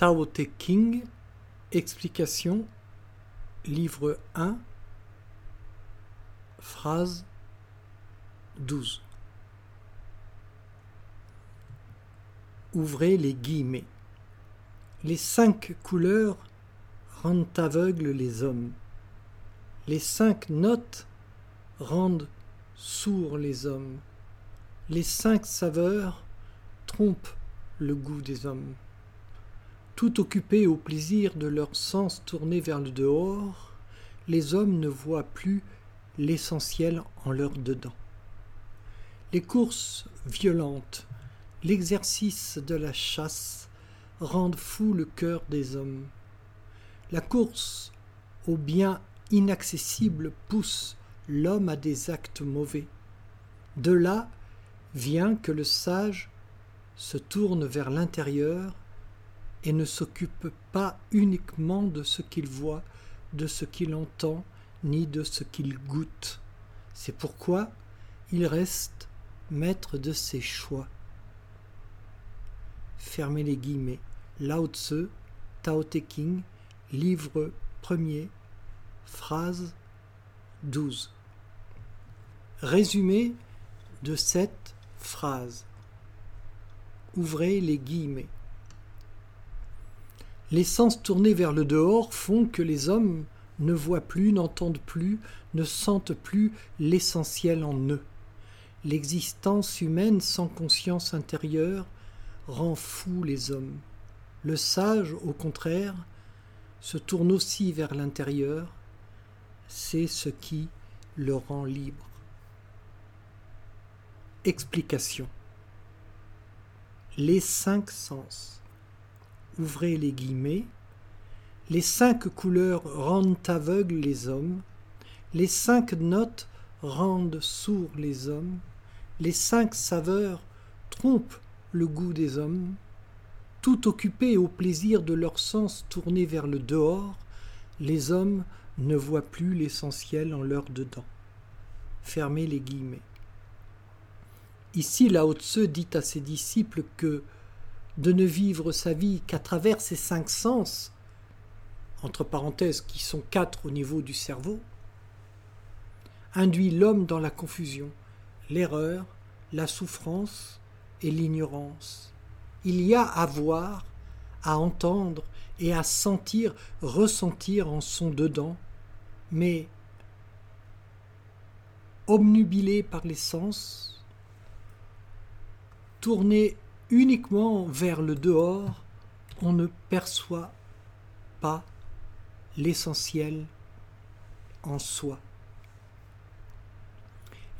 Tao Te King, explication, livre 1, phrase 12. Ouvrez les guillemets. Les cinq couleurs rendent aveugles les hommes. Les cinq notes rendent sourds les hommes. Les cinq saveurs trompent le goût des hommes. Tout occupés au plaisir de leurs sens tournés vers le dehors, les hommes ne voient plus l'essentiel en leur dedans. Les courses violentes, l'exercice de la chasse rendent fou le cœur des hommes. La course au bien inaccessible pousse l'homme à des actes mauvais. De là vient que le sage se tourne vers l'intérieur et ne s'occupe pas uniquement de ce qu'il voit, de ce qu'il entend, ni de ce qu'il goûte. C'est pourquoi il reste maître de ses choix. Fermez les guillemets. Lao Tse, Tao Te King, livre premier, phrase 12. Résumé de cette phrase. Ouvrez les guillemets. Les sens tournés vers le dehors font que les hommes ne voient plus, n'entendent plus, ne sentent plus l'essentiel en eux. L'existence humaine sans conscience intérieure rend fou les hommes. Le sage, au contraire, se tourne aussi vers l'intérieur, c'est ce qui le rend libre. Explication. Les cinq sens. Les guillemets. Les cinq couleurs rendent aveugles les hommes. Les cinq notes rendent sourds les hommes. Les cinq saveurs trompent le goût des hommes. Tout occupés au plaisir de leurs sens tournés vers le dehors, les hommes ne voient plus l'essentiel en leur dedans. Fermez les guillemets. Ici, Lao Tse dit à ses disciples que de ne vivre sa vie qu'à travers ces cinq sens, entre parenthèses qui sont quatre au niveau du cerveau, induit l'homme dans la confusion, l'erreur, la souffrance et l'ignorance. Il y a à voir, à entendre et à sentir, ressentir en son dedans, mais obnubilé par les sens, Tourné uniquement vers le dehors, on ne perçoit pas l'essentiel en soi.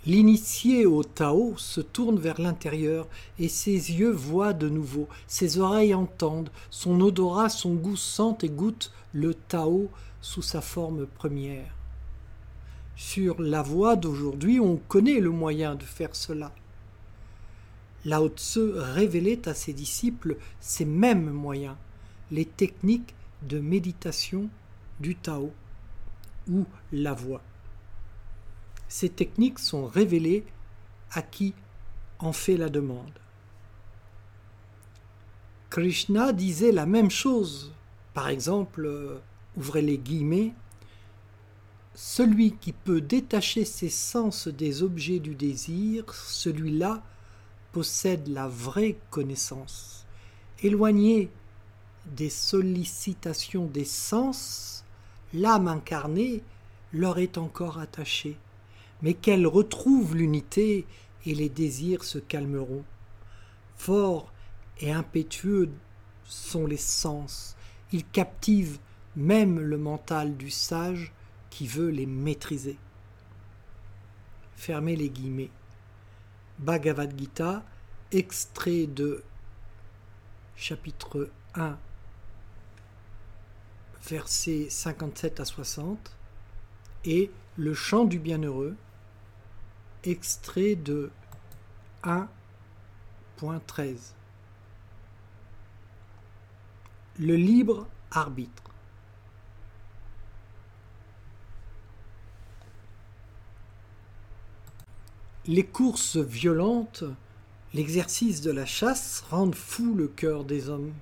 L'initié au Tao se tourne vers l'intérieur et ses yeux voient de nouveau, ses oreilles entendent, son odorat, son goût sentent et goûtent le Tao sous sa forme première. Sur la voie d'aujourd'hui, on connaît le moyen de faire cela. Lao Tse révélait à ses disciples ces mêmes moyens, les techniques de méditation du Tao ou la voix. Ces techniques sont révélées à qui en fait la demande. Krishna disait la même chose. Par exemple, ouvrez les guillemets, celui qui peut détacher ses sens des objets du désir, celui-là possède la vraie connaissance. Éloigné des sollicitations des sens, l'âme incarnée leur est encore attachée, mais qu'elle retrouve l'unité et les désirs se calmeront. Forts et impétueux sont les sens, ils captivent même le mental du sage qui veut les maîtriser. Fermez les guillemets. Bhagavad Gita, extrait de chapitre 1, versets 57 à 60, et le chant du bienheureux, extrait de 1.13. Le libre arbitre. Les courses violentes, l'exercice de la chasse rendent fou le cœur des hommes.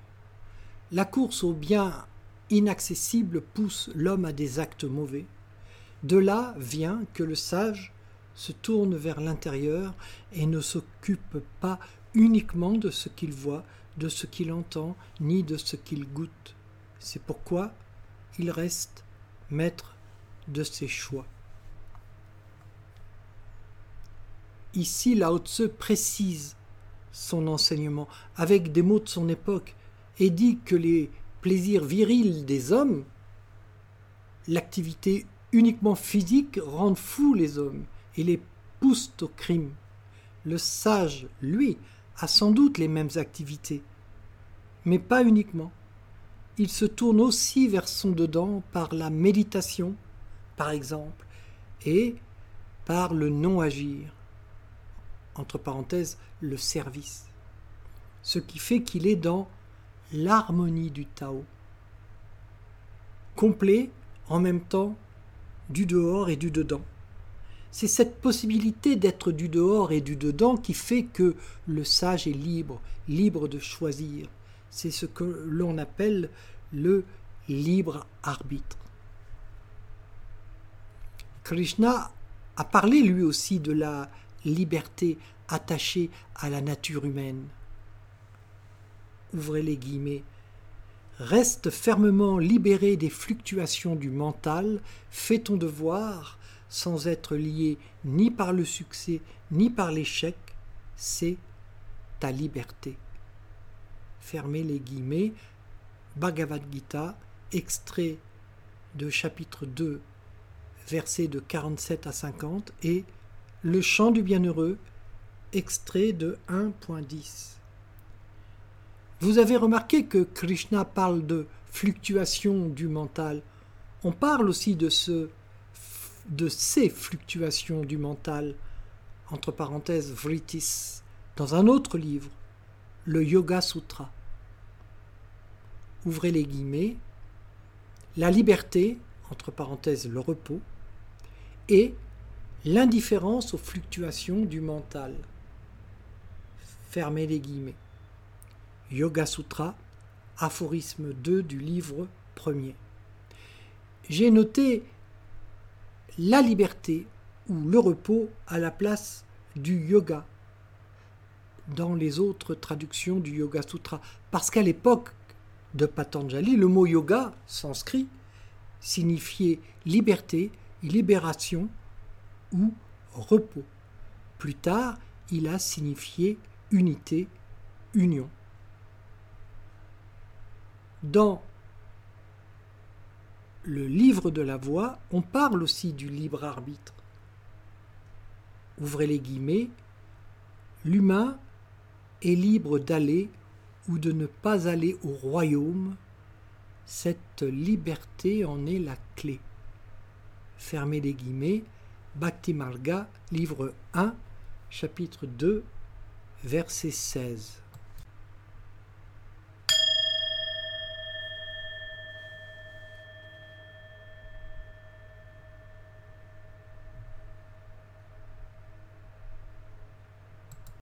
La course au bien inaccessible pousse l'homme à des actes mauvais. De là vient que le sage se tourne vers l'intérieur et ne s'occupe pas uniquement de ce qu'il voit, de ce qu'il entend, ni de ce qu'il goûte. C'est pourquoi il reste maître de ses choix. Ici, Lao Tse précise son enseignement avec des mots de son époque et dit que les plaisirs virils des hommes, l'activité uniquement physique rendent fous les hommes et les poussent au crime. Le sage, lui, a sans doute les mêmes activités, mais pas uniquement. Il se tourne aussi vers son dedans par la méditation, par exemple, et par le non-agir, entre parenthèses, le service. Ce qui fait qu'il est dans l'harmonie du Tao, complet en même temps du dehors et du dedans. C'est cette possibilité d'être du dehors et du dedans qui fait que le sage est libre, libre de choisir. C'est ce que l'on appelle le libre arbitre. Krishna a parlé lui aussi de la liberté attachée à la nature humaine. Ouvrez les guillemets. Reste fermement libéré des fluctuations du mental, fais ton devoir, sans être lié ni par le succès ni par l'échec, c'est ta liberté. Fermez les guillemets. Bhagavad Gita, extrait de chapitre 2, versets de 47 à 50, et Le chant du bienheureux, extrait de 1.10. Vous avez remarqué que Krishna parle de fluctuation du mental. On parle aussi de ces fluctuations du mental, entre parenthèses Vritis, dans un autre livre, le Yoga Sutra. Ouvrez les guillemets, la liberté, entre parenthèses le repos, et l'indifférence aux fluctuations du mental. Fermez les guillemets. Yoga Sutra, aphorisme 2 du livre 1er. J'ai noté la liberté ou le repos à la place du yoga dans les autres traductions du Yoga Sutra. Parce qu'à l'époque de Patanjali, le mot yoga, sanskrit, signifiait liberté, libération ou repos. Plus tard, il a signifié unité, union. Dans le livre de la voix, on parle aussi du libre arbitre. Ouvrez les guillemets, l'humain est libre d'aller ou de ne pas aller au royaume, cette liberté en est la clé. Fermez les guillemets, Bhakti Marga, livre 1, chapitre 2, verset 16.